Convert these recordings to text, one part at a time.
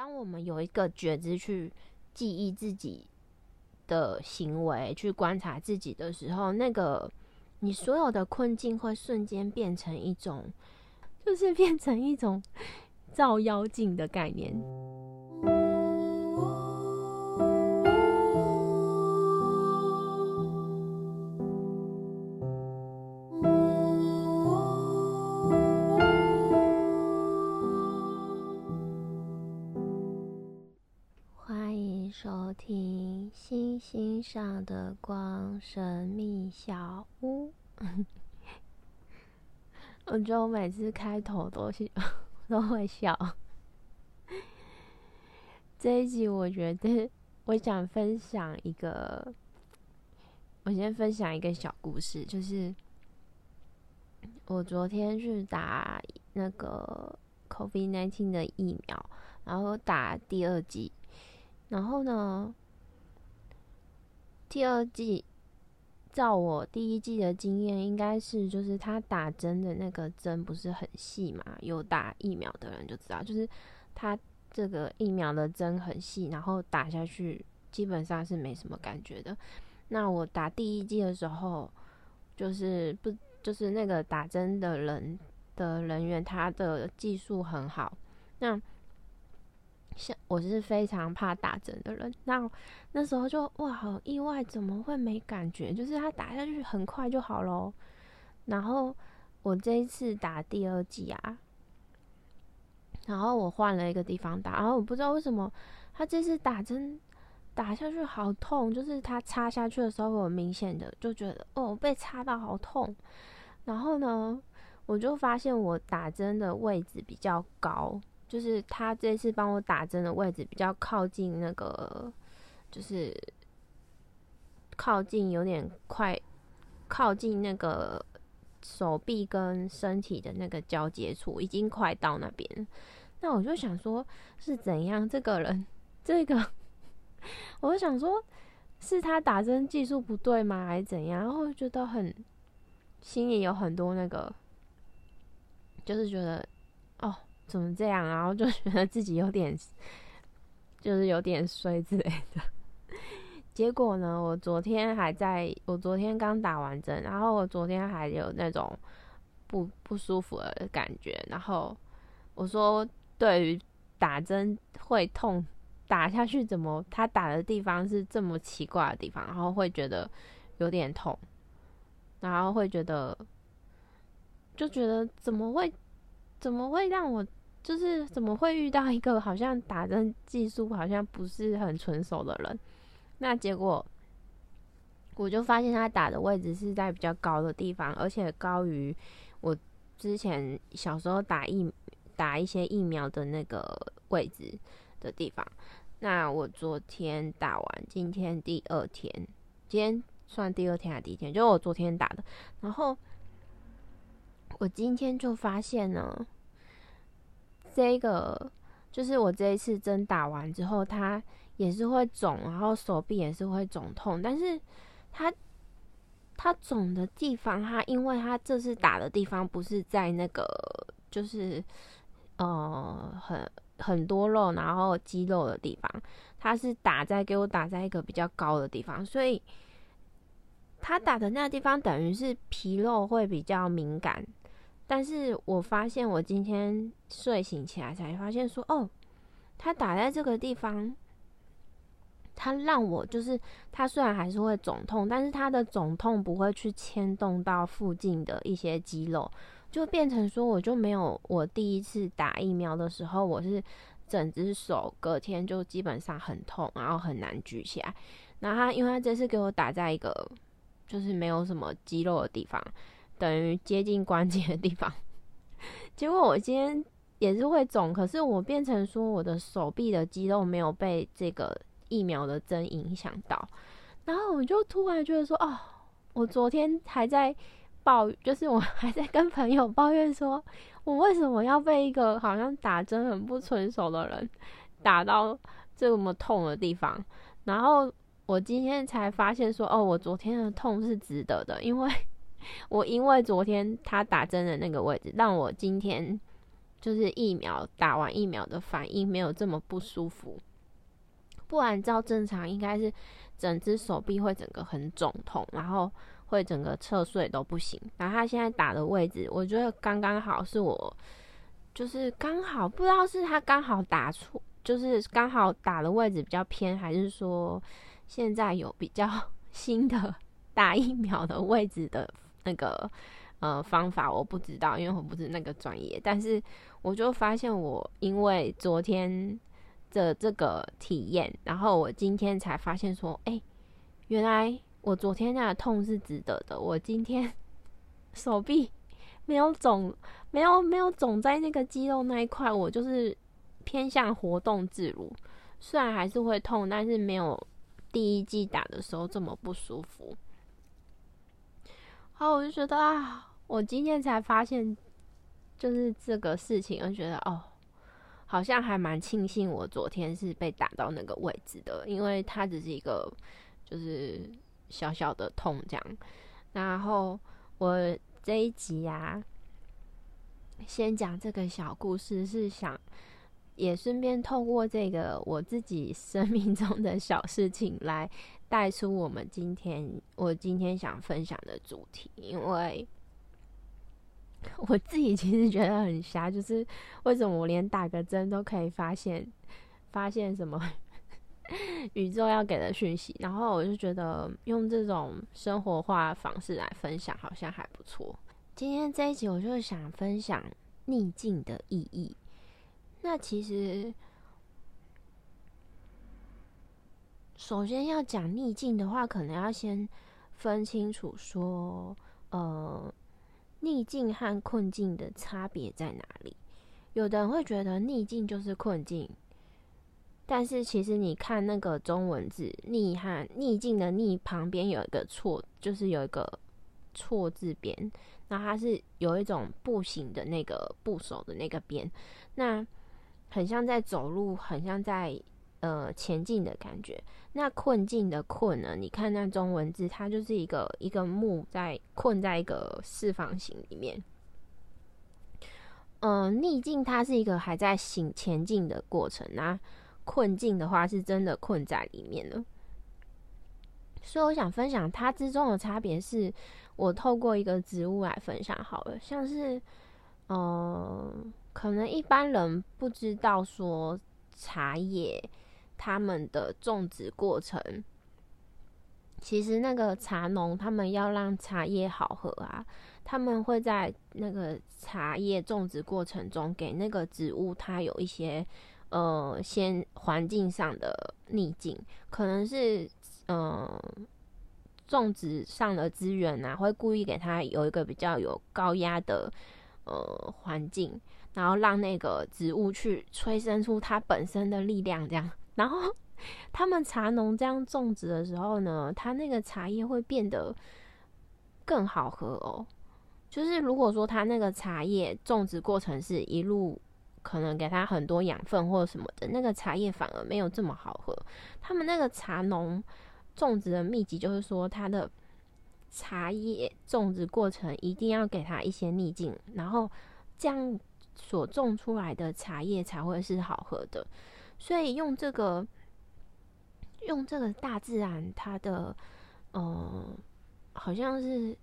当我们有一个觉知去记忆自己的行为，去观察自己的时候，那个你所有的困境会瞬间变成一种，就是变成一种 照妖镜的概念。上的光神秘小屋。我觉得我每次开头都是 都会笑。这一集我觉得我想分享一个，我先分享一个小故事，就是我昨天去打那个 COVID-19 的疫苗，然后打第二剂。然后呢，第二季照我第一季的经验，应该是就是他打针的那个针不是很细嘛？有打疫苗的人就知道，就是他这个疫苗的针很细，然后打下去基本上是没什么感觉的。那我打第一季的时候，就是不就是那个打针的人的人员，他的技术很好，那。像我是非常怕打针的人，那那时候就哇，好意外，怎么会没感觉？就是他打下去很快就好咯。然后我这一次打第二剂啊，然后我换了一个地方打，然后我不知道为什么他这次打针打下去好痛，就是他插下去的时候，我明显的就觉得哦，被插到好痛。然后呢，我就发现我打针的位置比较高。就是他这次帮我打针的位置比较靠近那个，就是靠近有点快，靠近那个手臂跟身体的那个交接处，已经快到那边。那我就想说，是怎样？这个人，这个，我就想说，是他打针技术不对吗？还是怎样？然后觉得很心里有很多那个，就是觉得。怎么这样？然后就觉得自己有点，就是有点衰之类的。结果呢，我昨天还在，我昨天刚打完针，然后我昨天还有那种不不舒服的感觉。然后我说，对于打针会痛，打下去怎么他打的地方是这么奇怪的地方，然后会觉得有点痛，然后会觉得就觉得怎么会怎么会让我。就是怎么会遇到一个好像打针技术好像不是很纯熟的人？那结果我就发现他打的位置是在比较高的地方，而且高于我之前小时候打疫打一些疫苗的那个位置的地方。那我昨天打完，今天第二天，今天算第二天还是第一天？就我昨天打的，然后我今天就发现呢。这个就是我这一次针打完之后，它也是会肿，然后手臂也是会肿痛。但是它它肿的地方，它因为它这次打的地方不是在那个就是呃很很多肉然后肌肉的地方，它是打在给我打在一个比较高的地方，所以它打的那个地方等于是皮肉会比较敏感。但是我发现，我今天睡醒起来才发现，说哦，他打在这个地方，他让我就是，他虽然还是会肿痛，但是他的肿痛不会去牵动到附近的一些肌肉，就变成说，我就没有我第一次打疫苗的时候，我是整只手隔天就基本上很痛，然后很难举起来。那他因为他这次给我打在一个就是没有什么肌肉的地方。等于接近关节的地方，结果我今天也是会肿，可是我变成说我的手臂的肌肉没有被这个疫苗的针影响到，然后我就突然觉得说，哦，我昨天还在抱，就是我 还在跟朋友抱怨说，我为什么要被一个好像打针很不纯熟的人打到这么痛的地方，然后我今天才发现说，哦，我昨天的痛是值得的，因为。我因为昨天他打针的那个位置，让我今天就是疫苗打完疫苗的反应没有这么不舒服，不然照正常应该是整只手臂会整个很肿痛，然后会整个侧睡都不行。然后他现在打的位置，我觉得刚刚好是我，就是刚好不知道是他刚好打错，就是刚好打的位置比较偏，还是说现在有比较 新的打疫苗的位置的那个。呃，方法我不知道，因为我不是那个专业。但是我就发现，我因为昨天的这个体验，然后我今天才发现说，哎，原来我昨天那个痛是值得的。我今天 手臂没有肿，没有没有肿在那个肌肉那一块，我就是偏向活动自如。虽然还是会痛，但是没有第一季打的时候这么不舒服。好，我就觉得啊。我今天才发现，就是这个事情，我觉得哦，好像还蛮庆幸我昨天是被打到那个位置的，因为它只是一个就是小小的痛这样。然后我这一集啊，先讲这个小故事，是想也顺便透过这个我自己生命中的小事情来带出我们今天我今天想分享的主题，因为。我自己其实觉得很瞎，就是为什么我连打个针都可以发现发现什么 宇宙要给的讯息，然后我就觉得用这种生活化方式来分享好像还不错。今天这一集我就想分享逆境的意义。那其实首先要讲逆境的话，可能要先分清楚说，呃。逆境和困境的差别在哪里？有的人会觉得逆境就是困境，但是其实你看那个中文字“逆”和“逆境”的“逆”旁边有一个错，就是有一个错字边，那它是有一种步行的那个部首的那个边，那很像在走路，很像在。呃，前进的感觉。那困境的困呢？你看那中文字，它就是一个一个木在困在一个四方形里面。嗯，逆境它是一个还在行前进的过程，那困境的话是真的困在里面了。所以我想分享它之中的差别，是我透过一个植物来分享好了。像是，嗯，可能一般人不知道说茶叶。他们的种植过程，其实那个茶农他们要让茶叶好喝啊，他们会在那个茶叶种植过程中给那个植物它有一些呃先环境上的逆境，可能是嗯种植上的资源啊，会故意给它有一个比较有高压的呃环境，然后让那个植物去催生出它本身的力量，这样。然后 他们茶农这样种植的时候呢，他那个茶叶会变得更好喝哦。就是如果说他那个茶叶种植过程是一路可能给他很多养分或者什么的，那个茶叶反而没有这么好喝。他们那个茶农种植的秘籍就是说，他的茶叶种植过程一定要给他一些逆境，然后这样所种出来的茶叶才会是好喝的。所以用这个，用这个大自然它的，呃，好像是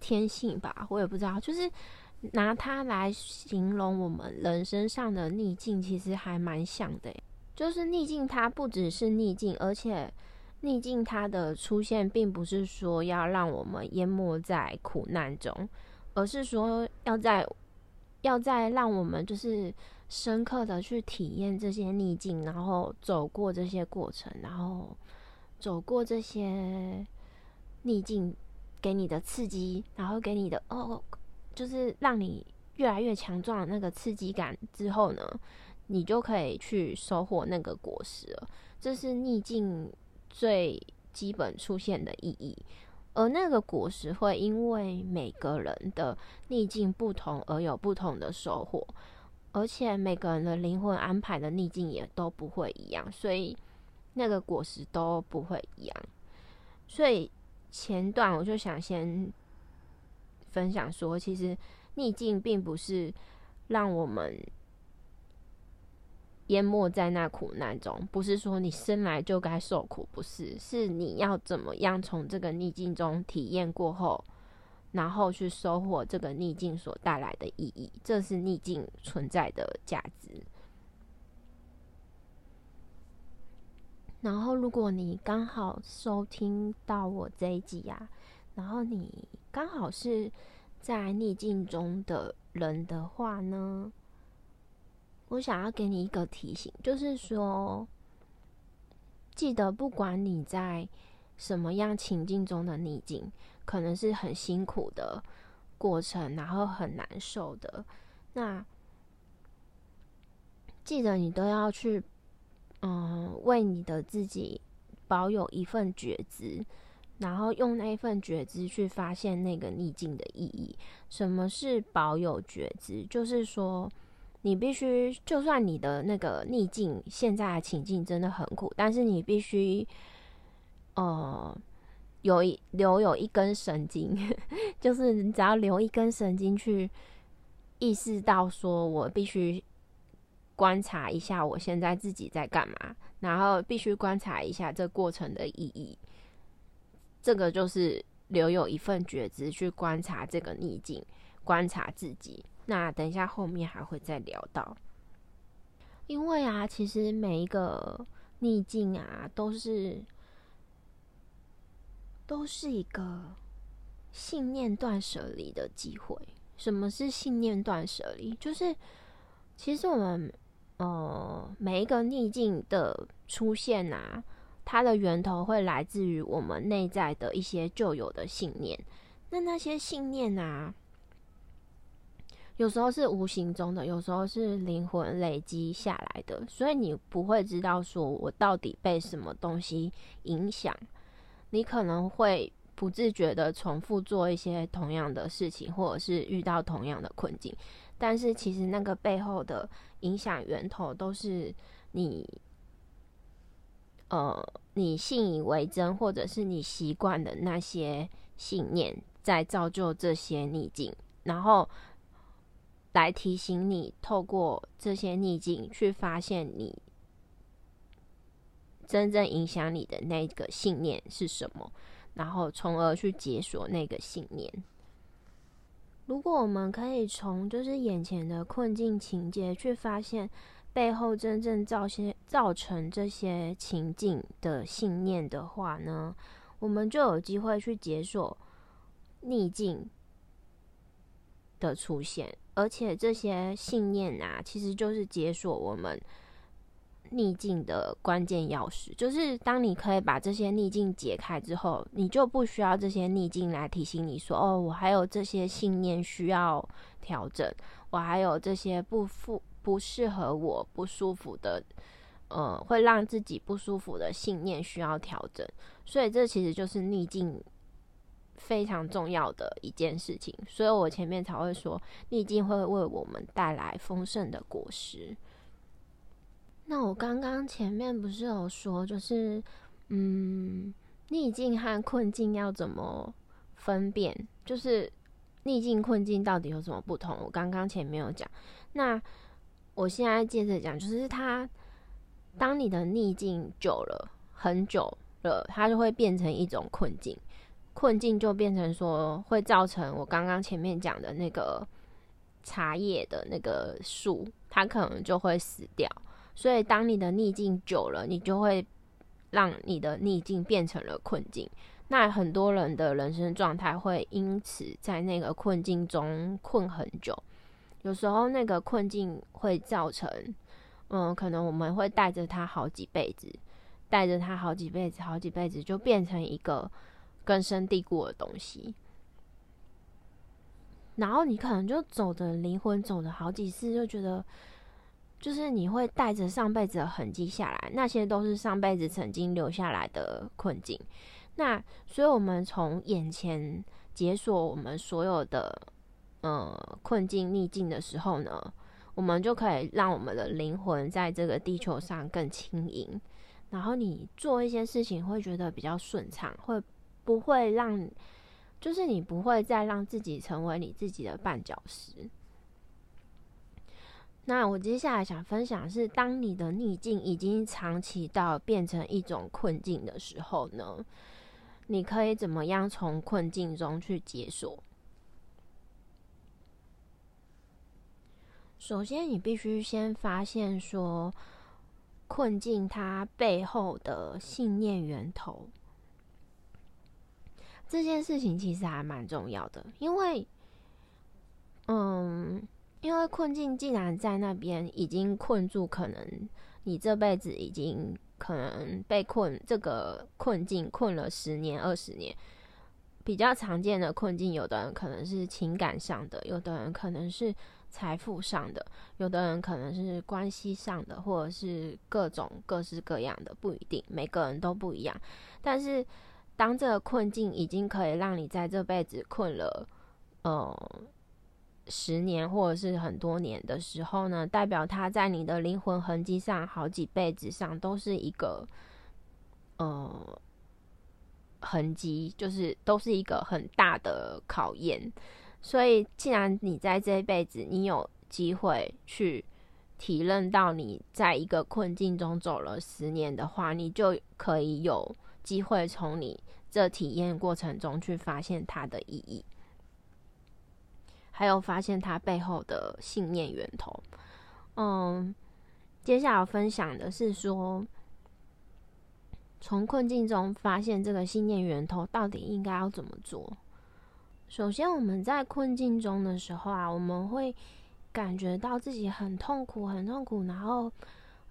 天性吧，我也不知道。就是拿它来形容我们人身上的逆境，其实还蛮像的。就是逆境它不只是逆境，而且逆境它的出现，并不是说要让我们淹没在苦难中，而是说要在，要在让我们就是。深刻的去体验这些逆境，然后走过这些过程，然后走过这些逆境给你的刺激，然后给你的哦，就是让你越来越强壮的那个刺激感之后呢，你就可以去收获那个果实了。这是逆境最基本出现的意义，而那个果实会因为每个人的逆境不同而有不同的收获。而且每个人的灵魂安排的逆境也都不会一样，所以那个果实都不会一样。所以前段我就想先分享说，其实逆境并不是让我们淹没在那苦难中，不是说你生来就该受苦，不是，是你要怎么样从这个逆境中体验过后，然后去收获这个逆境所带来的意义，这是逆境存在的价值。然后，如果你刚好收听到我这一集啊，然后你刚好是在逆境中的人的话呢，我想要给你一个提醒，就是说，记得不管你在什么样情境中的逆境，可能是很辛苦的过程，然后很难受的，那记得你都要去。嗯，为你的自己保有一份觉知，然后用那一份觉知去发现那个逆境的意义。什么是保有觉知？就是说，你必须，就算你的那个逆境现在的情境真的很苦，但是你必须，有一留有一根神经，就是你只要留一根神经去意识到，说我必须。观察一下我现在自己在干嘛，然后必须观察一下这过程的意义。这个就是留有一份觉知去观察这个逆境，观察自己。那等一下后面还会再聊到，因为啊，其实每一个逆境啊，都是都是一个信念断舍离的机会。什么是信念断舍离？就是其实我们。呃，每一个逆境的出现啊，它的源头会来自于我们内在的一些旧有的信念。那那些信念啊，有时候是无形中的，有时候是灵魂累积下来的，所以你不会知道说我到底被什么东西影响。你可能会不自觉的重复做一些同样的事情，或者是遇到同样的困境。但是其实那个背后的影响源头都是你，呃，你信以为真，或者是你习惯的那些信念，在造就这些逆境，然后来提醒你，透过这些逆境去发现你真正影响你的那个信念是什么，然后从而去解锁那个信念。如果我们可以从就是眼前的困境情节去发现背后真正造些造成这些情境的信念的话呢，我们就有机会去解锁逆境的出现，而且这些信念啊，其实就是解锁我们。逆境的关键钥匙，就是当你可以把这些逆境解开之后，你就不需要这些逆境来提醒你说：“哦，我还有这些信念需要调整，我还有这些不符、不适合我、不舒服的，呃，会让自己不舒服的信念需要调整。”所以，这其实就是逆境非常重要的一件事情。所以我前面才会说，逆境会为我们带来丰盛的果实。那我刚刚前面不是有说，就是嗯，逆境和困境要怎么分辨？就是逆境、困境到底有什么不同？我刚刚前面有讲。那我现在接着讲，就是它，当你的逆境久了，很久了，它就会变成一种困境。困境就变成说，会造成我刚刚前面讲的那个茶叶的那个树，它可能就会死掉。所以，当你的逆境久了，你就会让你的逆境变成了困境。那很多人的人生状态会因此在那个困境中困很久。有时候，那个困境会造成，嗯，可能我们会带着他好几辈子，带着他好几辈子，好几辈子，就变成一个根深蒂固的东西。然后你可能就走的灵魂走了好几次，就觉得。就是你会带着上辈子的痕迹下来，那些都是上辈子曾经留下来的困境。那所以，我们从眼前解锁我们所有的呃困境逆境的时候呢，我们就可以让我们的灵魂在这个地球上更轻盈。然后你做一些事情会觉得比较顺畅，会不会让就是你不会再让自己成为你自己的绊脚石。那我接下来想分享是，当你的逆境已经长期到变成一种困境的时候呢，你可以怎么样从困境中去解锁？首先，你必须先发现说，困境它背后的信念源头。这件事情其实还蛮重要的，因为，嗯，因为困境既然在那边已经困住，可能你这辈子已经可能被困这个困境困了十年、二十年。比较常见的困境，有的人可能是情感上的，有的人可能是财富上的，有的人可能是关系上的，或者是各种各式各样的，不一定，每个人都不一样。但是。当这个困境已经可以让你在这辈子困了，呃，十年或者是很多年的时候呢，代表它在你的灵魂痕迹上，好几辈子上都是一个，呃，痕迹，就是都是一个很大的考验。所以，既然你在这一辈子，你有机会去体认到你在一个困境中走了十年的话，你就可以有机会从你。这体验过程中去发现它的意义，还有发现他背后的信念源头。嗯，接下来分享的是说，从困境中发现这个信念源头到底应该要怎么做。首先，我们在困境中的时候啊，我们会感觉到自己很痛苦，很痛苦，然后。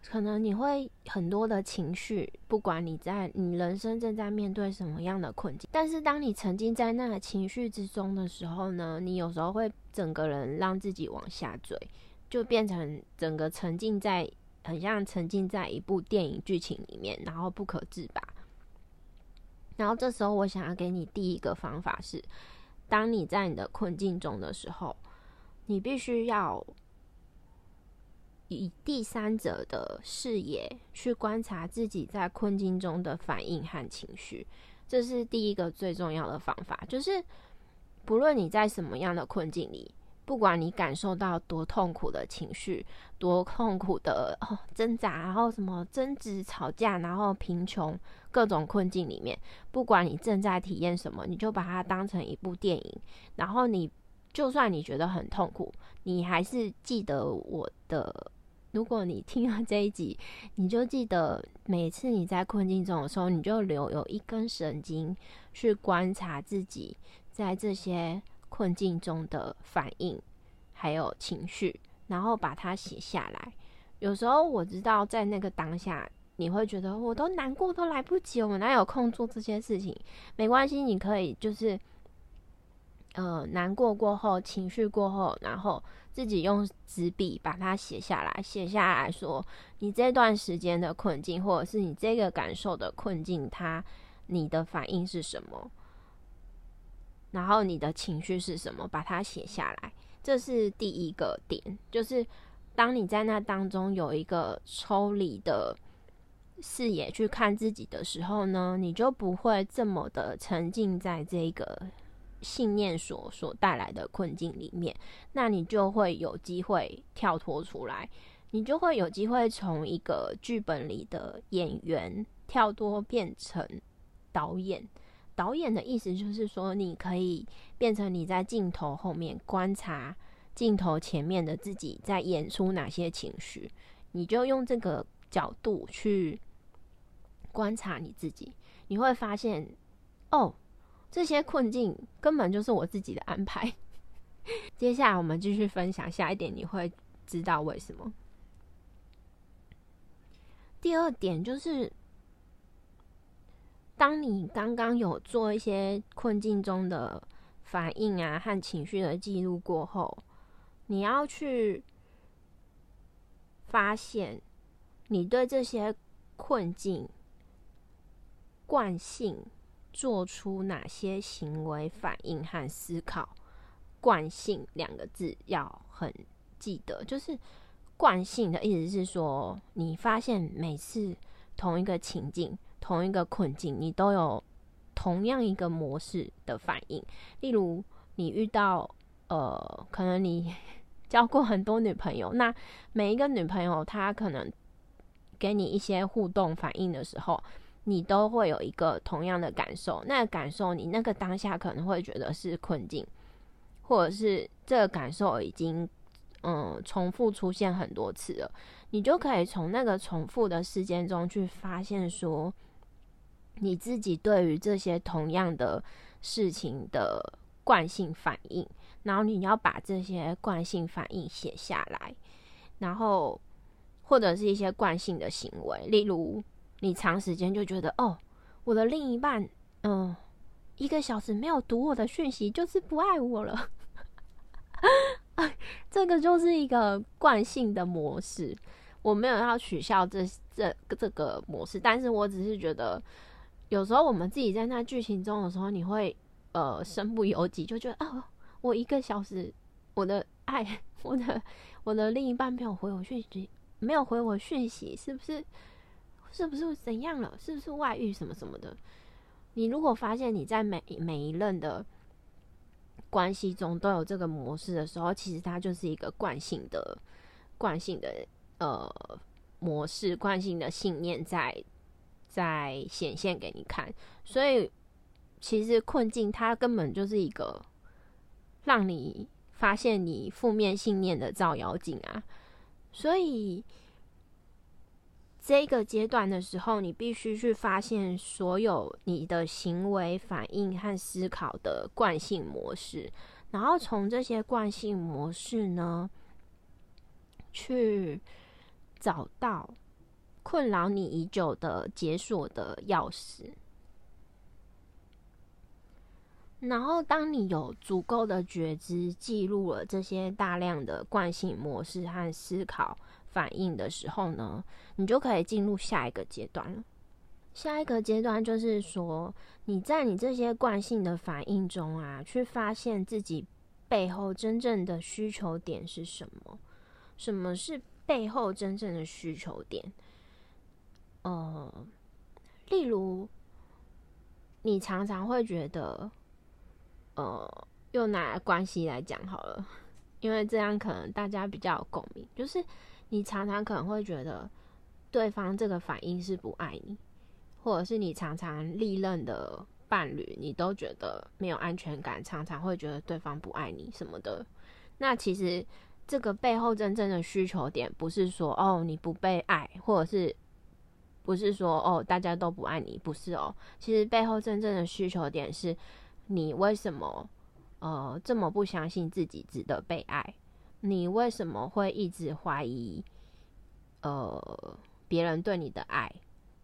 可能你会很多的情绪，不管你在你人生正在面对什么样的困境，但是当你沉浸在那个情绪之中的时候呢，你有时候会整个人让自己往下坠，就变成整个沉浸在很像沉浸在一部电影剧情里面，然后不可自拔。然后这时候我想要给你第一个方法是，当你在你的困境中的时候，你必须要。以第三者的视野去观察自己在困境中的反应和情绪，这是第一个最重要的方法。就是不论你在什么样的困境里，不管你感受到多痛苦的情绪、多痛苦的挣扎，然后什么争执、吵架，然后贫穷各种困境里面，不管你正在体验什么，你就把它当成一部电影，然后你就算你觉得很痛苦，你还是记得我的。如果你听了这一集，你就记得每次你在困境中的时候，你就留有一根神经去观察自己在这些困境中的反应还有情绪，然后把它写下来。有时候我知道在那个当下，你会觉得我都难过都来不及，我哪有空做这些事情？没关系，你可以就是。呃，难过过后，情绪过后，然后自己用纸笔把它写下来，写下来说你这段时间的困境，或者是你这个感受的困境，它你的反应是什么？然后你的情绪是什么？把它写下来，这是第一个点。就是当你在那当中有一个抽离的视野去看自己的时候呢，你就不会这么的沉浸在这个。信念所所带来的困境里面，那你就会有机会跳脱出来，你就会有机会从一个剧本里的演员跳脱变成导演。导演的意思就是说，你可以变成你在镜头后面观察镜头前面的自己在演出哪些情绪，你就用这个角度去观察你自己，你会发现，哦。这些困境根本就是我自己的安排。接下来我们继续分享下一点，你会知道为什么。第二点就是，当你刚刚有做一些困境中的反应啊和情绪的记录过后，你要去发现你对这些困境惯性。做出哪些行为反应和思考？惯性两个字要很记得，就是惯性的意思是说，你发现每次同一个情境、同一个困境，你都有同样一个模式的反应。例如，你遇到呃，可能你 交过很多女朋友，那每一个女朋友她可能给你一些互动反应的时候，你都会有一个同样的感受。那感受，你那个当下可能会觉得是困境，或者是这个感受已经嗯重复出现很多次了，你就可以从那个重复的事件中去发现说，你自己对于这些同样的事情的惯性反应。然后你要把这些惯性反应写下来，然后或者是一些惯性的行为，例如你长时间就觉得哦，我的另一半，嗯，一个小时没有读我的讯息，就是不爱我了。这个就是一个惯性的模式。我没有要取消这这这个模式，但是我只是觉得，有时候我们自己在那剧情中的时候，你会呃身不由己，就觉得哦。我一个小时，我的爱，我的我的另一半没有回我讯息，没有回我讯息，是不是？是不是怎样了？是不是外遇什么什么的？你如果发现你在每每一任的关系中都有这个模式的时候，其实它就是一个惯性的、惯性的呃模式、惯性的信念在在显现给你看。所以，其实困境它根本就是一个。让你发现你负面信念的照妖镜啊！所以这个阶段的时候，你必须去发现所有你的行为反应和思考的惯性模式，然后从这些惯性模式呢，去找到困扰你已久的解锁的钥匙。然后，当你有足够的觉知，记录了这些大量的惯性模式和思考反应的时候呢，你就可以进入下一个阶段了。下一个阶段就是说，你在你这些惯性的反应中啊，去发现自己背后真正的需求点是什么？什么是背后真正的需求点？呃，例如，你常常会觉得。呃，用拿关系来讲好了，因为这样可能大家比较有共鸣。就是你常常可能会觉得对方这个反应是不爱你，或者是你常常历任的伴侣，你都觉得没有安全感，常常会觉得对方不爱你什么的。那其实这个背后真正的需求点，不是说哦你不被爱，或者是不是说哦大家都不爱你，不是哦。其实背后真正的需求点是。你为什么呃这么不相信自己值得被爱？你为什么会一直怀疑呃别人对你的爱？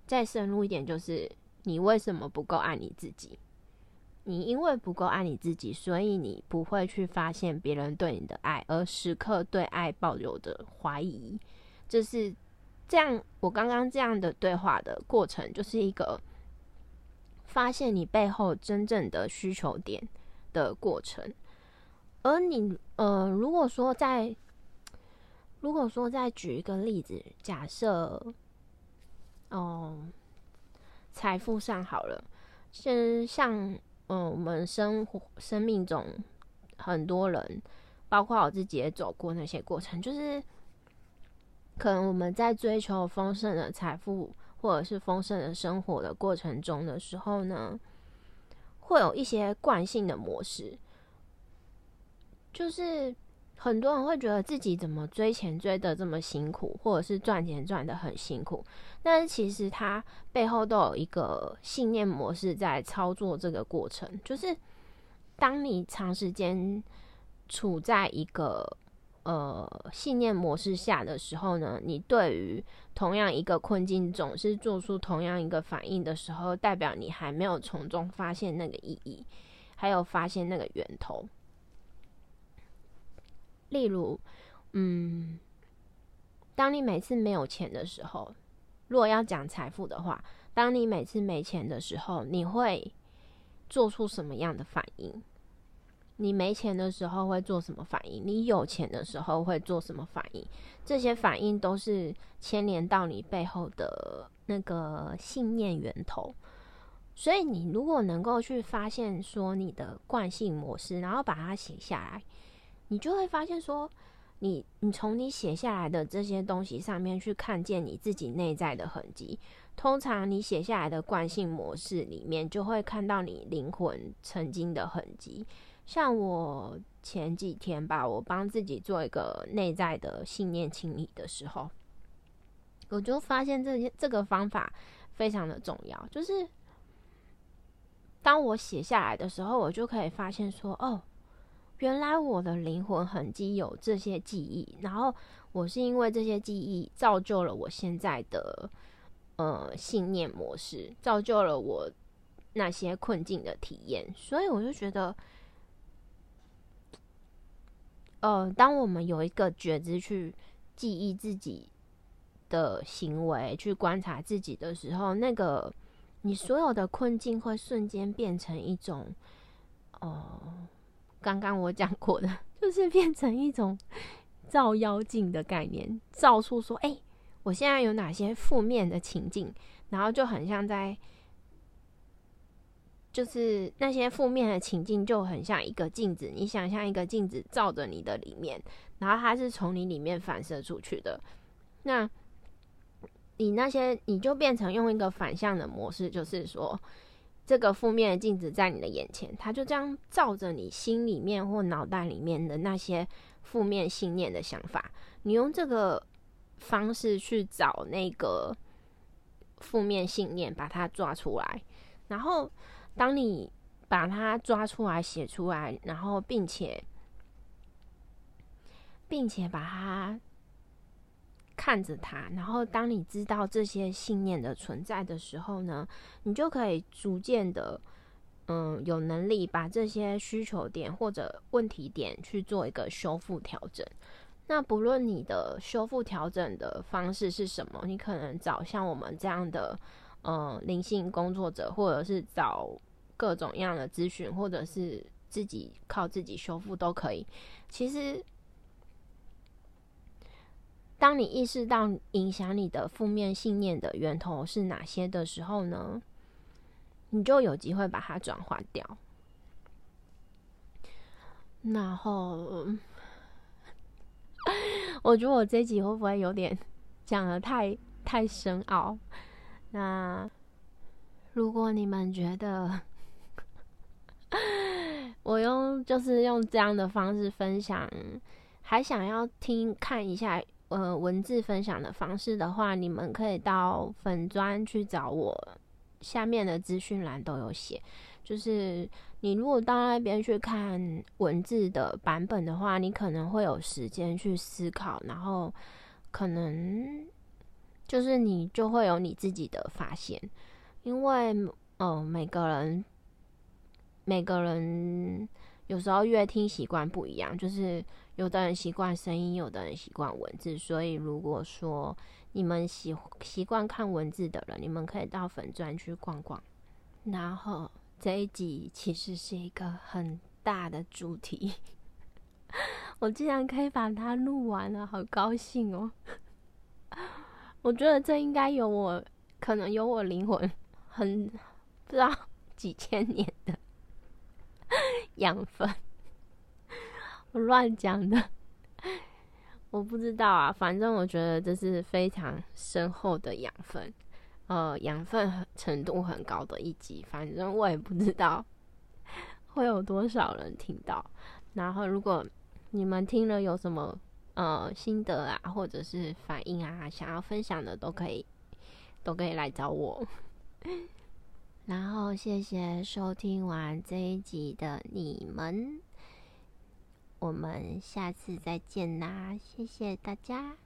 再深入一点，就是你为什么不够爱你自己？你因为不够爱你自己，所以你不会去发现别人对你的爱，而时刻对爱抱有的怀疑。就是这样，我刚刚这样的对话的过程，就是一个。发现你背后真正的需求点的过程，而你呃，如果说在，如果说再举一个例子，假设，哦，财富上好了，像像嗯，我们生活生命中很多人，包括我自己也走过那些过程，就是可能我们在追求丰盛的财富。或者是丰盛的生活的过程中的时候呢，会有一些惯性的模式，就是很多人会觉得自己怎么追钱追的这么辛苦，或者是赚钱赚的很辛苦，但是其实它背后都有一个信念模式在操作这个过程，就是当你长时间处在一个。呃，信念模式下的时候呢，你对于同样一个困境总是做出同样一个反应的时候，代表你还没有从中发现那个意义，还有发现那个源头。例如，嗯，当你每次没有钱的时候，如果要讲财富的话，当你每次没钱的时候，你会做出什么样的反应？你没钱的时候会做什么反应？你有钱的时候会做什么反应？这些反应都是牵连到你背后的那个信念源头。所以，你如果能够去发现说你的惯性模式，然后把它写下来，你就会发现说，你你从你写下来的这些东西上面去看见你自己内在的痕迹。通常你写下来的惯性模式里面，就会看到你灵魂曾经的痕迹。像我前几天吧，我帮自己做一个内在的信念清理的时候，我就发现这些这个方法非常的重要。就是当我写下来的时候，我就可以发现说，哦，原来我的灵魂痕迹有这些记忆，然后我是因为这些记忆造就了我现在的。呃，信念模式造就了我那些困境的体验，所以我就觉得，呃，当我们有一个觉知去记忆自己的行为，去观察自己的时候，那个你所有的困境会瞬间变成一种，哦，刚刚我讲过的，就是变成一种照妖镜的概念，照出说，哎。我现在有哪些负面的情境，然后就很像在，就是那些负面的情境就很像一个镜子，你想象一个镜子照着你的里面，然后它是从你里面反射出去的，那你那些你就变成用一个反向的模式，就是说这个负面的镜子在你的眼前，它就这样照着你心里面或脑袋里面的那些负面信念的想法，你用这个。方式去找那个负面信念，把它抓出来。然后，当你把它抓出来、写出来，然后并且并且把它看着它，然后当你知道这些信念的存在的时候呢，你就可以逐渐的，嗯，有能力把这些需求点或者问题点去做一个修复调整。那不论你的修复调整的方式是什么，你可能找像我们这样的，呃，灵性工作者，或者是找各种样的咨询，或者是自己靠自己修复都可以。其实，当你意识到影响你的负面信念的源头是哪些的时候呢，你就有机会把它转化掉。然后。我觉得我这集会不会有点讲的太太深奥？那如果你们觉得 我用就是用这样的方式分享，还想要听看一下呃文字分享的方式的话，你们可以到粉砖去找我，下面的资讯栏都有写。就是你如果到那边去看文字的版本的话，你可能会有时间去思考，然后可能就是你就会有你自己的发现，因为嗯，每个人每个人有时候阅听习惯不一样，就是有的人习惯声音，有的人习惯文字，所以如果说你们习习惯看文字的人，你们可以到粉钻去逛逛，然后。这一集其实是一个很大的主题，我竟然可以把它录完了，好高兴哦！我觉得这应该有我，可能有我灵魂很不知道几千年的 养分，我乱讲的，我不知道啊，反正我觉得这是非常深厚的养分。呃，养分程度很高的一集，反正我也不知道会有多少人听到。然后，如果你们听了有什么呃心得啊，或者是反应啊，想要分享的，都可以都可以来找我。然后，谢谢收听完这一集的你们，我们下次再见啦！谢谢大家。